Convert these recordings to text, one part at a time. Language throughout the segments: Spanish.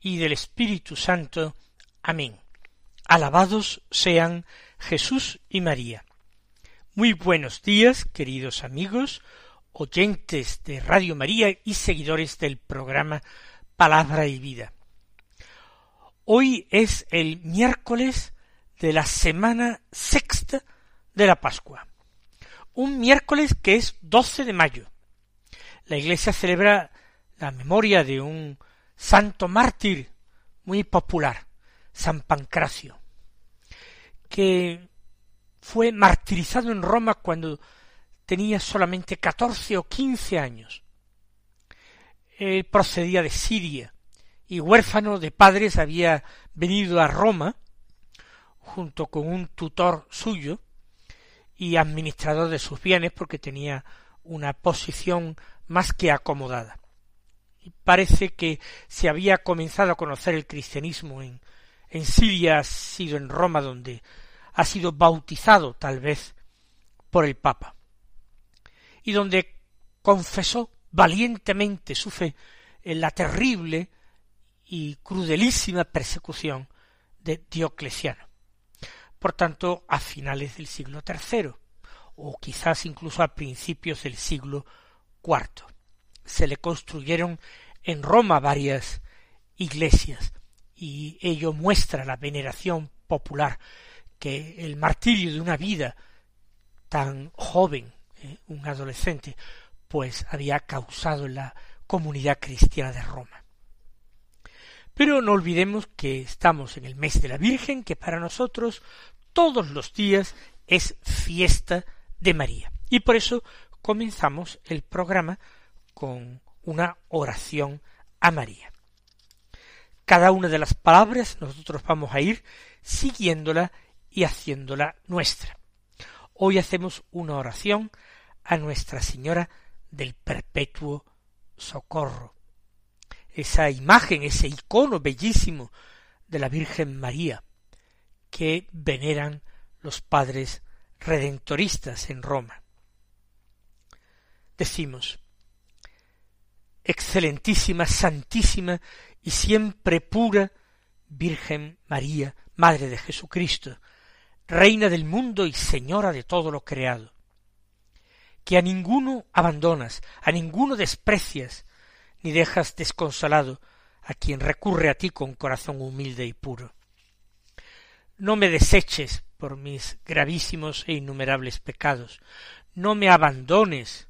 y del Espíritu Santo. Amén. Alabados sean Jesús y María. Muy buenos días, queridos amigos, oyentes de Radio María y seguidores del programa Palabra y Vida. Hoy es el miércoles de la semana sexta de la Pascua. Un miércoles que es 12 de mayo. La Iglesia celebra la memoria de un santo mártir muy popular, San Pancracio, que fue martirizado en Roma cuando tenía solamente catorce o quince años. Él procedía de Siria y huérfano de padres había venido a Roma junto con un tutor suyo y administrador de sus bienes porque tenía una posición más que acomodada parece que se había comenzado a conocer el cristianismo en, Siria, ha sido en Roma donde ha sido bautizado tal vez por el Papa, y donde confesó valientemente su fe en la terrible y crudelísima persecución de Diocleciano. Por tanto, a finales del siglo III, o quizás incluso a principios del siglo IV se le construyeron en Roma varias iglesias y ello muestra la veneración popular que el martirio de una vida tan joven, eh, un adolescente, pues había causado en la comunidad cristiana de Roma. Pero no olvidemos que estamos en el mes de la Virgen, que para nosotros todos los días es fiesta de María. Y por eso comenzamos el programa con una oración a María. Cada una de las palabras nosotros vamos a ir siguiéndola y haciéndola nuestra. Hoy hacemos una oración a Nuestra Señora del Perpetuo Socorro. Esa imagen, ese icono bellísimo de la Virgen María que veneran los padres redentoristas en Roma. Decimos, excelentísima, santísima y siempre pura Virgen María, Madre de Jesucristo, Reina del mundo y Señora de todo lo creado, que a ninguno abandonas, a ninguno desprecias, ni dejas desconsolado a quien recurre a ti con corazón humilde y puro. No me deseches por mis gravísimos e innumerables pecados, no me abandones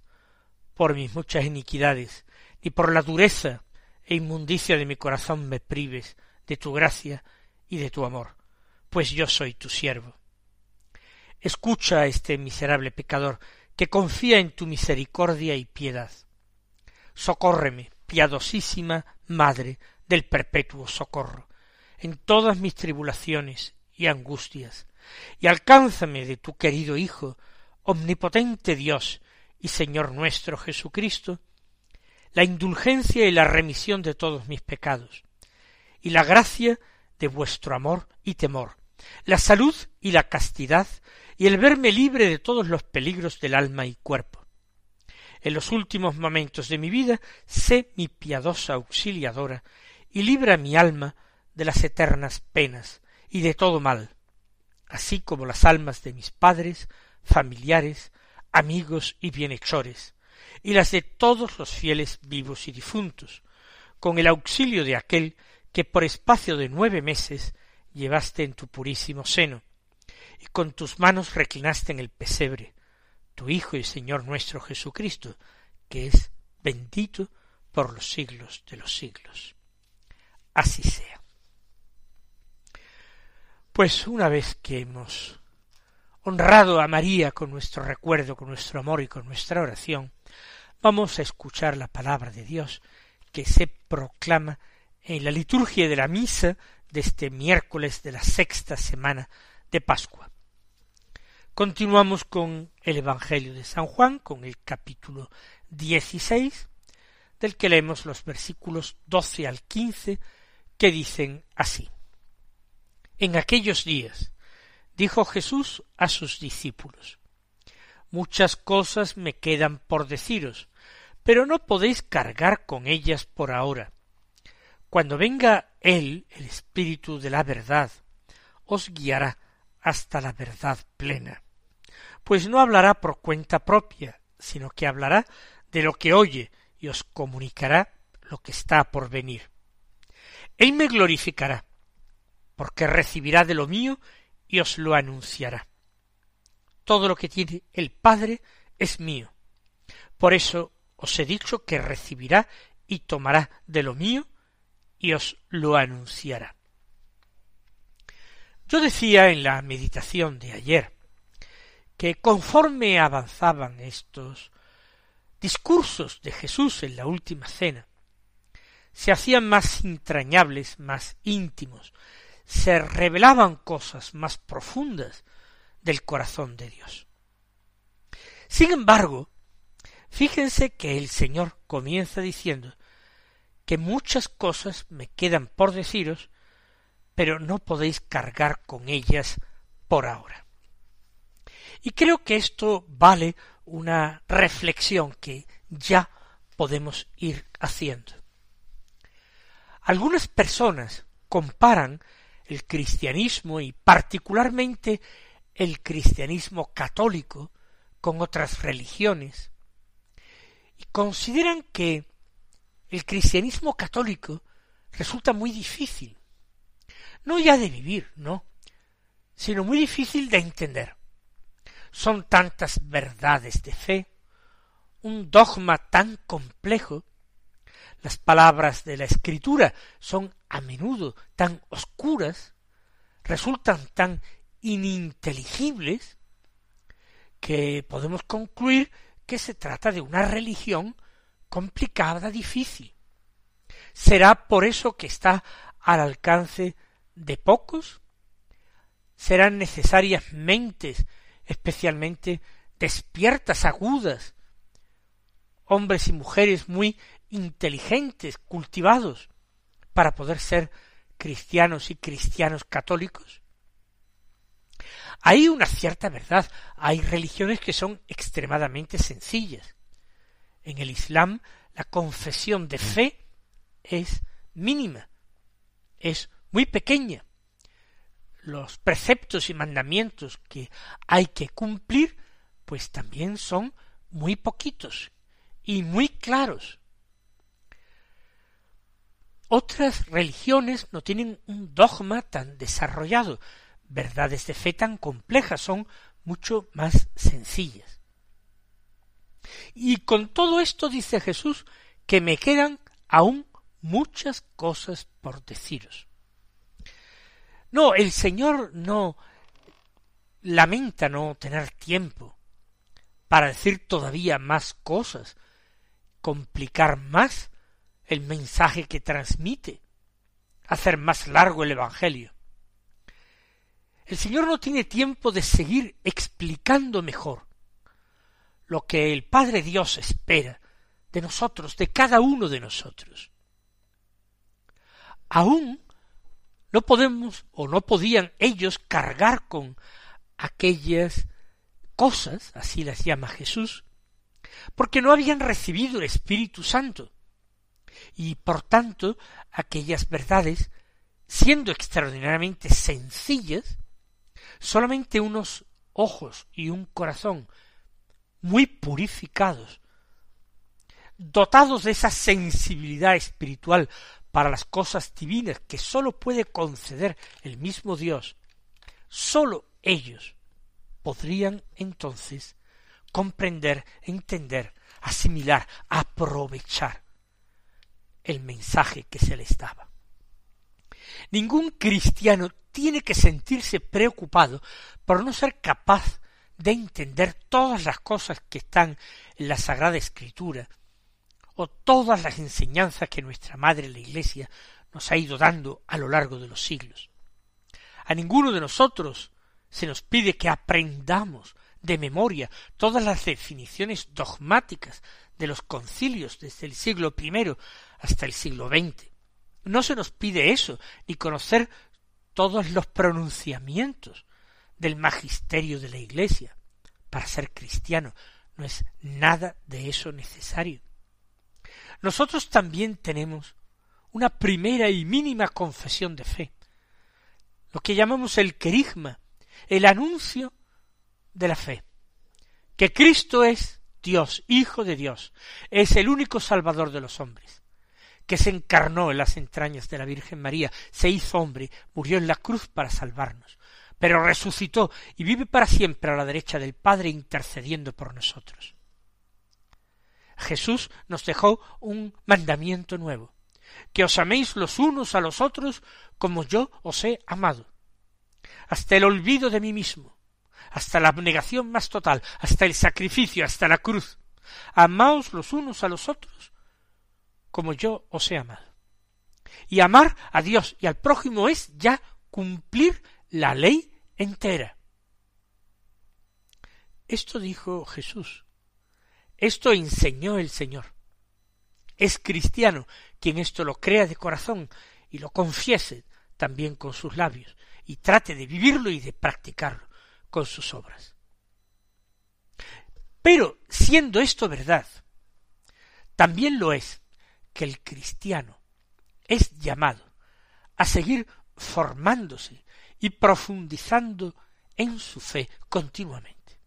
por mis muchas iniquidades, y por la dureza e inmundicia de mi corazón me prives de tu gracia y de tu amor, pues yo soy tu siervo. Escucha a este miserable pecador que confía en tu misericordia y piedad. Socórreme, piadosísima Madre del perpetuo socorro, en todas mis tribulaciones y angustias, y alcánzame de tu querido Hijo, omnipotente Dios y Señor nuestro Jesucristo, la indulgencia y la remisión de todos mis pecados, y la gracia de vuestro amor y temor, la salud y la castidad, y el verme libre de todos los peligros del alma y cuerpo. En los últimos momentos de mi vida, sé mi piadosa auxiliadora, y libra mi alma de las eternas penas y de todo mal, así como las almas de mis padres, familiares, amigos y bienhechores, y las de todos los fieles vivos y difuntos, con el auxilio de aquel que por espacio de nueve meses llevaste en tu purísimo seno, y con tus manos reclinaste en el pesebre, tu Hijo y Señor nuestro Jesucristo, que es bendito por los siglos de los siglos. Así sea. Pues una vez que hemos honrado a María con nuestro recuerdo, con nuestro amor y con nuestra oración, vamos a escuchar la palabra de Dios que se proclama en la liturgia de la misa de este miércoles de la sexta semana de Pascua. Continuamos con el Evangelio de San Juan, con el capítulo dieciséis, del que leemos los versículos doce al quince, que dicen así. En aquellos días dijo Jesús a sus discípulos, Muchas cosas me quedan por deciros, pero no podéis cargar con ellas por ahora. Cuando venga Él, el Espíritu de la verdad, os guiará hasta la verdad plena, pues no hablará por cuenta propia, sino que hablará de lo que oye y os comunicará lo que está por venir. Él me glorificará, porque recibirá de lo mío y os lo anunciará. Todo lo que tiene el Padre es mío. Por eso os he dicho que recibirá y tomará de lo mío y os lo anunciará. Yo decía en la meditación de ayer que conforme avanzaban estos discursos de Jesús en la última cena, se hacían más entrañables, más íntimos, se revelaban cosas más profundas del corazón de Dios. Sin embargo, Fíjense que el Señor comienza diciendo que muchas cosas me quedan por deciros, pero no podéis cargar con ellas por ahora. Y creo que esto vale una reflexión que ya podemos ir haciendo. Algunas personas comparan el cristianismo y particularmente el cristianismo católico con otras religiones consideran que el cristianismo católico resulta muy difícil, no ya de vivir, no, sino muy difícil de entender. Son tantas verdades de fe, un dogma tan complejo, las palabras de la escritura son a menudo tan oscuras, resultan tan ininteligibles, que podemos concluir que se trata de una religión complicada, difícil. ¿Será por eso que está al alcance de pocos? ¿Serán necesarias mentes especialmente despiertas, agudas, hombres y mujeres muy inteligentes, cultivados, para poder ser cristianos y cristianos católicos? Hay una cierta verdad, hay religiones que son extremadamente sencillas. En el Islam la confesión de fe es mínima, es muy pequeña. Los preceptos y mandamientos que hay que cumplir, pues también son muy poquitos y muy claros. Otras religiones no tienen un dogma tan desarrollado, verdades de fe tan complejas, son mucho más sencillas. Y con todo esto dice Jesús que me quedan aún muchas cosas por deciros. No, el Señor no lamenta no tener tiempo para decir todavía más cosas, complicar más el mensaje que transmite, hacer más largo el Evangelio. El Señor no tiene tiempo de seguir explicando mejor lo que el Padre Dios espera de nosotros, de cada uno de nosotros. Aún no podemos o no podían ellos cargar con aquellas cosas, así las llama Jesús, porque no habían recibido el Espíritu Santo, y por tanto aquellas verdades, siendo extraordinariamente sencillas, Solamente unos ojos y un corazón muy purificados, dotados de esa sensibilidad espiritual para las cosas divinas que sólo puede conceder el mismo Dios, sólo ellos podrían entonces comprender, entender, asimilar, aprovechar el mensaje que se les daba. Ningún cristiano tiene que sentirse preocupado por no ser capaz de entender todas las cosas que están en la Sagrada Escritura, o todas las enseñanzas que nuestra Madre la Iglesia nos ha ido dando a lo largo de los siglos. A ninguno de nosotros se nos pide que aprendamos de memoria todas las definiciones dogmáticas de los concilios desde el siglo I hasta el siglo XX. No se nos pide eso, ni conocer todos los pronunciamientos del magisterio de la Iglesia. Para ser cristiano no es nada de eso necesario. Nosotros también tenemos una primera y mínima confesión de fe, lo que llamamos el querigma, el anuncio de la fe, que Cristo es Dios, Hijo de Dios, es el único Salvador de los hombres, que se encarnó en las entrañas de la Virgen María, se hizo hombre, murió en la cruz para salvarnos, pero resucitó y vive para siempre a la derecha del Padre intercediendo por nosotros. Jesús nos dejó un mandamiento nuevo, que os améis los unos a los otros como yo os he amado, hasta el olvido de mí mismo, hasta la abnegación más total, hasta el sacrificio, hasta la cruz. Amaos los unos a los otros como yo os he amado. Y amar a Dios y al prójimo es ya cumplir la ley entera. Esto dijo Jesús. Esto enseñó el Señor. Es cristiano quien esto lo crea de corazón y lo confiese también con sus labios y trate de vivirlo y de practicarlo con sus obras. Pero, siendo esto verdad, también lo es que el cristiano es llamado a seguir formándose y profundizando en su fe continuamente.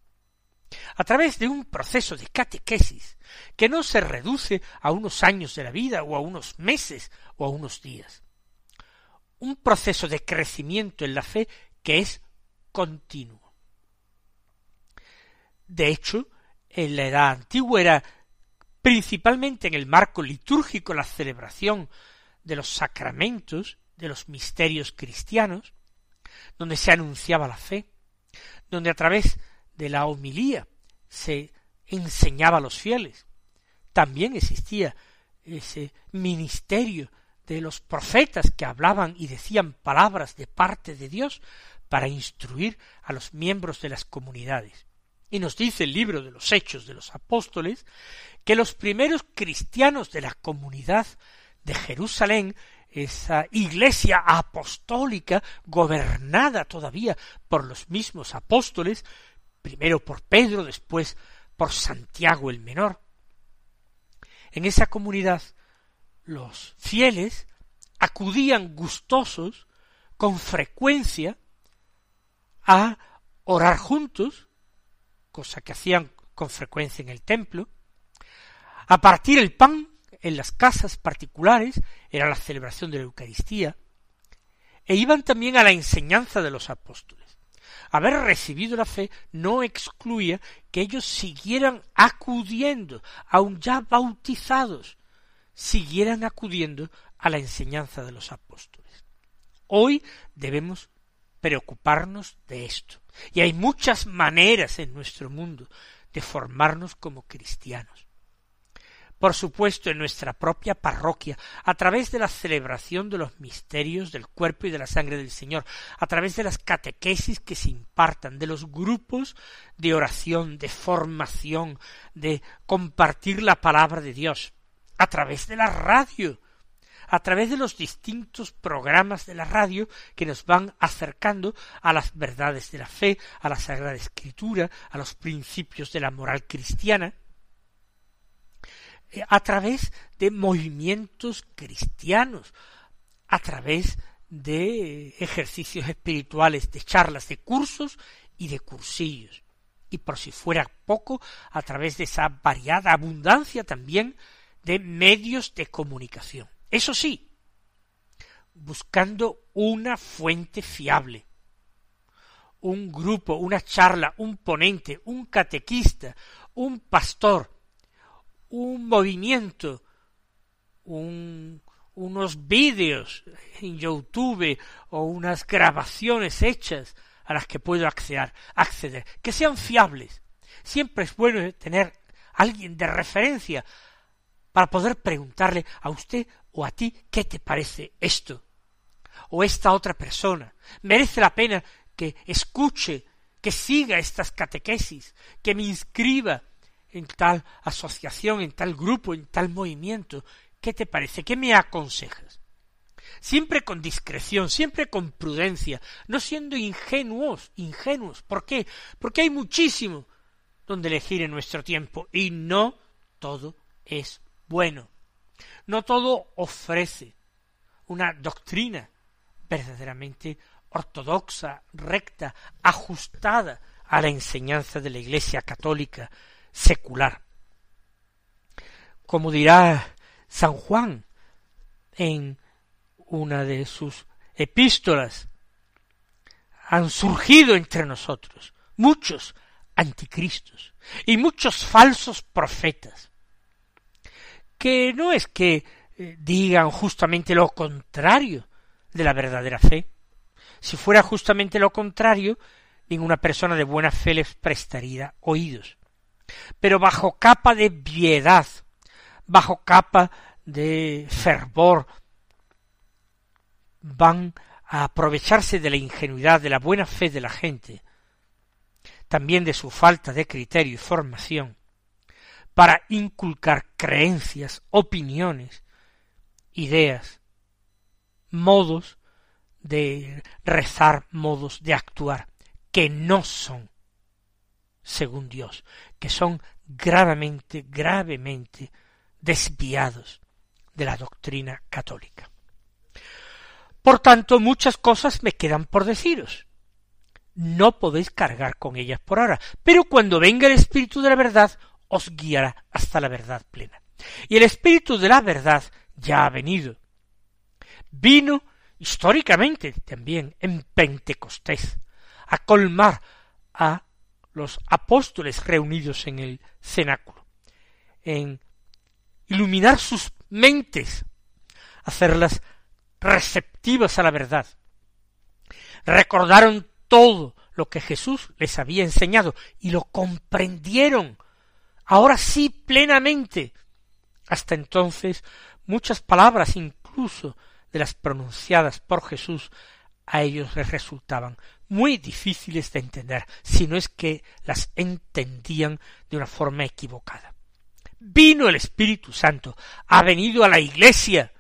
A través de un proceso de catequesis que no se reduce a unos años de la vida o a unos meses o a unos días. Un proceso de crecimiento en la fe que es continuo. De hecho, en la edad antigua era principalmente en el marco litúrgico la celebración de los sacramentos, de los misterios cristianos, donde se anunciaba la fe, donde a través de la homilía se enseñaba a los fieles. También existía ese ministerio de los profetas que hablaban y decían palabras de parte de Dios para instruir a los miembros de las comunidades. Y nos dice el libro de los Hechos de los Apóstoles que los primeros cristianos de la comunidad de Jerusalén, esa iglesia apostólica gobernada todavía por los mismos apóstoles, primero por Pedro, después por Santiago el Menor. En esa comunidad los fieles acudían gustosos con frecuencia a orar juntos, cosa que hacían con frecuencia en el templo, a partir el pan en las casas particulares, era la celebración de la Eucaristía, e iban también a la enseñanza de los apóstoles. Haber recibido la fe no excluía que ellos siguieran acudiendo, aun ya bautizados, siguieran acudiendo a la enseñanza de los apóstoles. Hoy debemos preocuparnos de esto. Y hay muchas maneras en nuestro mundo de formarnos como cristianos por supuesto en nuestra propia parroquia, a través de la celebración de los misterios del cuerpo y de la sangre del Señor, a través de las catequesis que se impartan, de los grupos de oración, de formación, de compartir la palabra de Dios, a través de la radio, a través de los distintos programas de la radio que nos van acercando a las verdades de la fe, a la Sagrada Escritura, a los principios de la moral cristiana, a través de movimientos cristianos, a través de ejercicios espirituales, de charlas, de cursos y de cursillos. Y por si fuera poco, a través de esa variada abundancia también de medios de comunicación. Eso sí, buscando una fuente fiable, un grupo, una charla, un ponente, un catequista, un pastor, un movimiento, unos vídeos en YouTube o unas grabaciones hechas a las que puedo acceder, que sean fiables. Siempre es bueno tener alguien de referencia para poder preguntarle a usted o a ti qué te parece esto o esta otra persona. Merece la pena que escuche, que siga estas catequesis, que me inscriba en tal asociación, en tal grupo, en tal movimiento. ¿Qué te parece? ¿Qué me aconsejas? Siempre con discreción, siempre con prudencia, no siendo ingenuos, ingenuos. ¿Por qué? Porque hay muchísimo donde elegir en nuestro tiempo y no todo es bueno. No todo ofrece una doctrina verdaderamente ortodoxa, recta, ajustada a la enseñanza de la Iglesia católica secular. Como dirá San Juan en una de sus epístolas, han surgido entre nosotros muchos anticristos y muchos falsos profetas, que no es que eh, digan justamente lo contrario de la verdadera fe. Si fuera justamente lo contrario, ninguna persona de buena fe les prestaría oídos. Pero bajo capa de piedad, bajo capa de fervor, van a aprovecharse de la ingenuidad, de la buena fe de la gente, también de su falta de criterio y formación, para inculcar creencias, opiniones, ideas, modos de rezar, modos de actuar, que no son según Dios, que son gravemente, gravemente desviados de la doctrina católica. Por tanto, muchas cosas me quedan por deciros. No podéis cargar con ellas por ahora, pero cuando venga el Espíritu de la verdad, os guiará hasta la verdad plena. Y el Espíritu de la verdad ya ha venido. Vino históricamente también en Pentecostés, a colmar a los apóstoles reunidos en el cenáculo, en iluminar sus mentes, hacerlas receptivas a la verdad. Recordaron todo lo que Jesús les había enseñado y lo comprendieron, ahora sí plenamente. Hasta entonces muchas palabras incluso de las pronunciadas por Jesús a ellos les resultaban muy difíciles de entender, si no es que las entendían de una forma equivocada. Vino el Espíritu Santo, ha venido a la Iglesia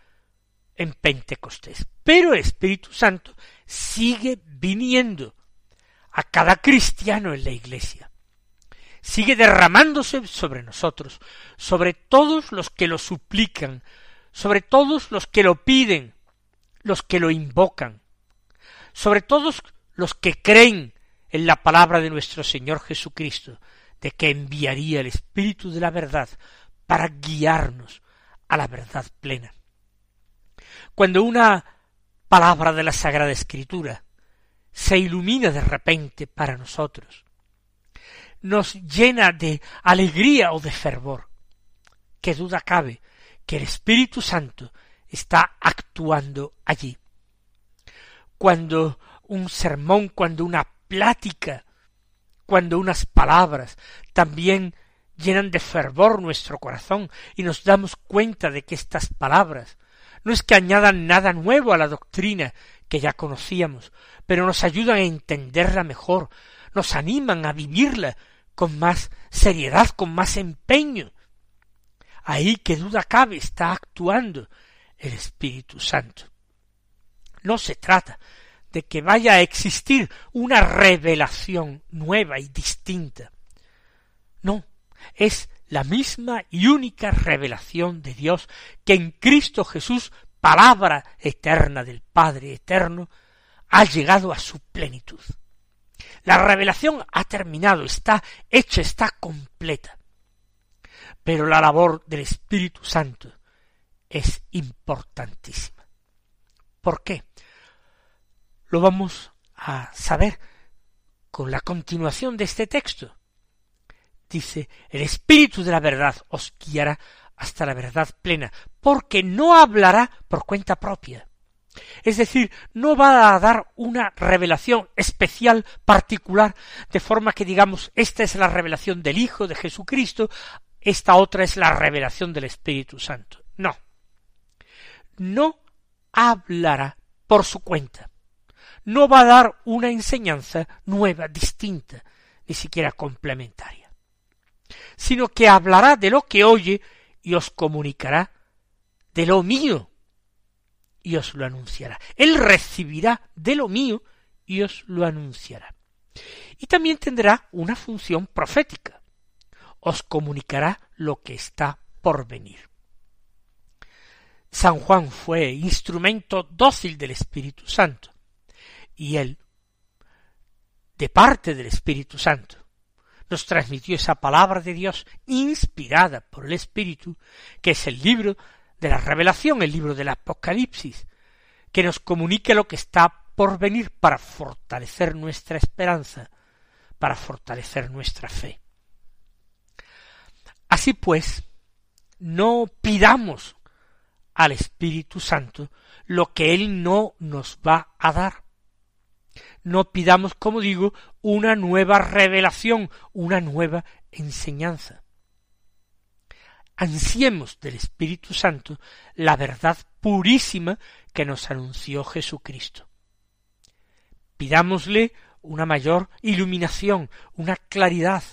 en Pentecostés, pero el Espíritu Santo sigue viniendo a cada cristiano en la Iglesia. Sigue derramándose sobre nosotros, sobre todos los que lo suplican, sobre todos los que lo piden, los que lo invocan, sobre todos los que creen en la palabra de nuestro Señor Jesucristo, de que enviaría el Espíritu de la verdad para guiarnos a la verdad plena. Cuando una palabra de la Sagrada Escritura se ilumina de repente para nosotros, nos llena de alegría o de fervor, qué duda cabe que el Espíritu Santo está actuando allí. Cuando un sermón, cuando una plática, cuando unas palabras también llenan de fervor nuestro corazón y nos damos cuenta de que estas palabras no es que añadan nada nuevo a la doctrina que ya conocíamos, pero nos ayudan a entenderla mejor, nos animan a vivirla con más seriedad, con más empeño. Ahí que duda cabe está actuando el Espíritu Santo. No se trata de que vaya a existir una revelación nueva y distinta. No, es la misma y única revelación de Dios que en Cristo Jesús, palabra eterna del Padre eterno, ha llegado a su plenitud. La revelación ha terminado, está hecha, está completa. Pero la labor del Espíritu Santo es importantísima. ¿Por qué? Lo vamos a saber con la continuación de este texto. Dice, el Espíritu de la verdad os guiará hasta la verdad plena, porque no hablará por cuenta propia. Es decir, no va a dar una revelación especial, particular, de forma que digamos, esta es la revelación del Hijo de Jesucristo, esta otra es la revelación del Espíritu Santo. No. No hablará por su cuenta. No va a dar una enseñanza nueva, distinta, ni siquiera complementaria, sino que hablará de lo que oye y os comunicará de lo mío y os lo anunciará. Él recibirá de lo mío y os lo anunciará. Y también tendrá una función profética. Os comunicará lo que está por venir. San Juan fue instrumento dócil del Espíritu Santo, y él, de parte del Espíritu Santo, nos transmitió esa palabra de Dios inspirada por el Espíritu, que es el libro de la revelación, el libro del Apocalipsis, que nos comunica lo que está por venir para fortalecer nuestra esperanza, para fortalecer nuestra fe. Así pues, no pidamos al Espíritu Santo lo que Él no nos va a dar. No pidamos, como digo, una nueva revelación, una nueva enseñanza. Ansiemos del Espíritu Santo la verdad purísima que nos anunció Jesucristo. Pidámosle una mayor iluminación, una claridad,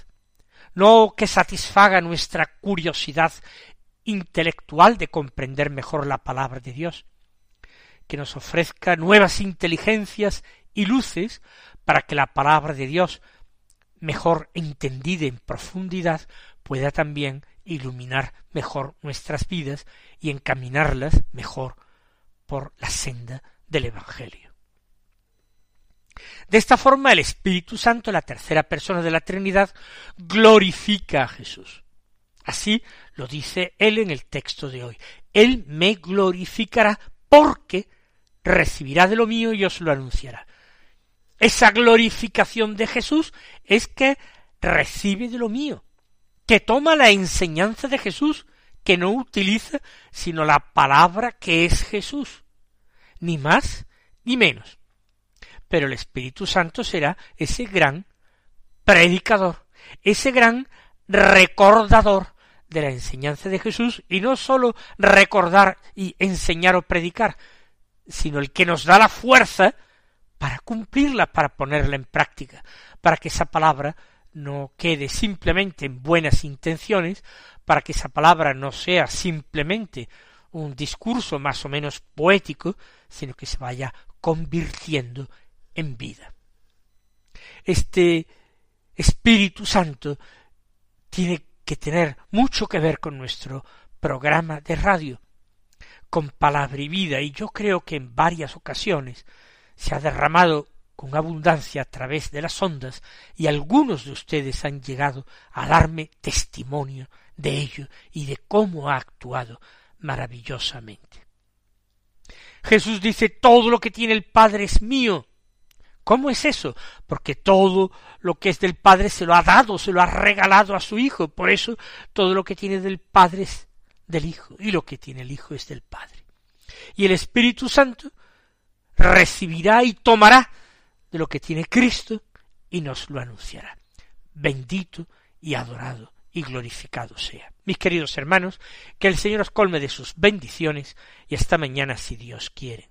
no que satisfaga nuestra curiosidad intelectual de comprender mejor la palabra de Dios, que nos ofrezca nuevas inteligencias y luces para que la palabra de Dios, mejor entendida en profundidad, pueda también iluminar mejor nuestras vidas y encaminarlas mejor por la senda del Evangelio. De esta forma el Espíritu Santo, la tercera persona de la Trinidad, glorifica a Jesús. Así lo dice él en el texto de hoy. Él me glorificará porque recibirá de lo mío y os lo anunciará. Esa glorificación de Jesús es que recibe de lo mío, que toma la enseñanza de Jesús, que no utiliza sino la palabra que es Jesús, ni más ni menos. Pero el Espíritu Santo será ese gran predicador, ese gran recordador de la enseñanza de Jesús, y no sólo recordar y enseñar o predicar, sino el que nos da la fuerza para cumplirla, para ponerla en práctica, para que esa palabra no quede simplemente en buenas intenciones, para que esa palabra no sea simplemente un discurso más o menos poético, sino que se vaya convirtiendo en vida. Este Espíritu Santo tiene que tener mucho que ver con nuestro programa de radio, con palabra y vida, y yo creo que en varias ocasiones se ha derramado con abundancia a través de las ondas, y algunos de ustedes han llegado a darme testimonio de ello y de cómo ha actuado maravillosamente. Jesús dice todo lo que tiene el Padre es mío, ¿Cómo es eso? Porque todo lo que es del Padre se lo ha dado, se lo ha regalado a su Hijo. Por eso todo lo que tiene del Padre es del Hijo y lo que tiene el Hijo es del Padre. Y el Espíritu Santo recibirá y tomará de lo que tiene Cristo y nos lo anunciará. Bendito y adorado y glorificado sea. Mis queridos hermanos, que el Señor os colme de sus bendiciones y hasta mañana si Dios quiere.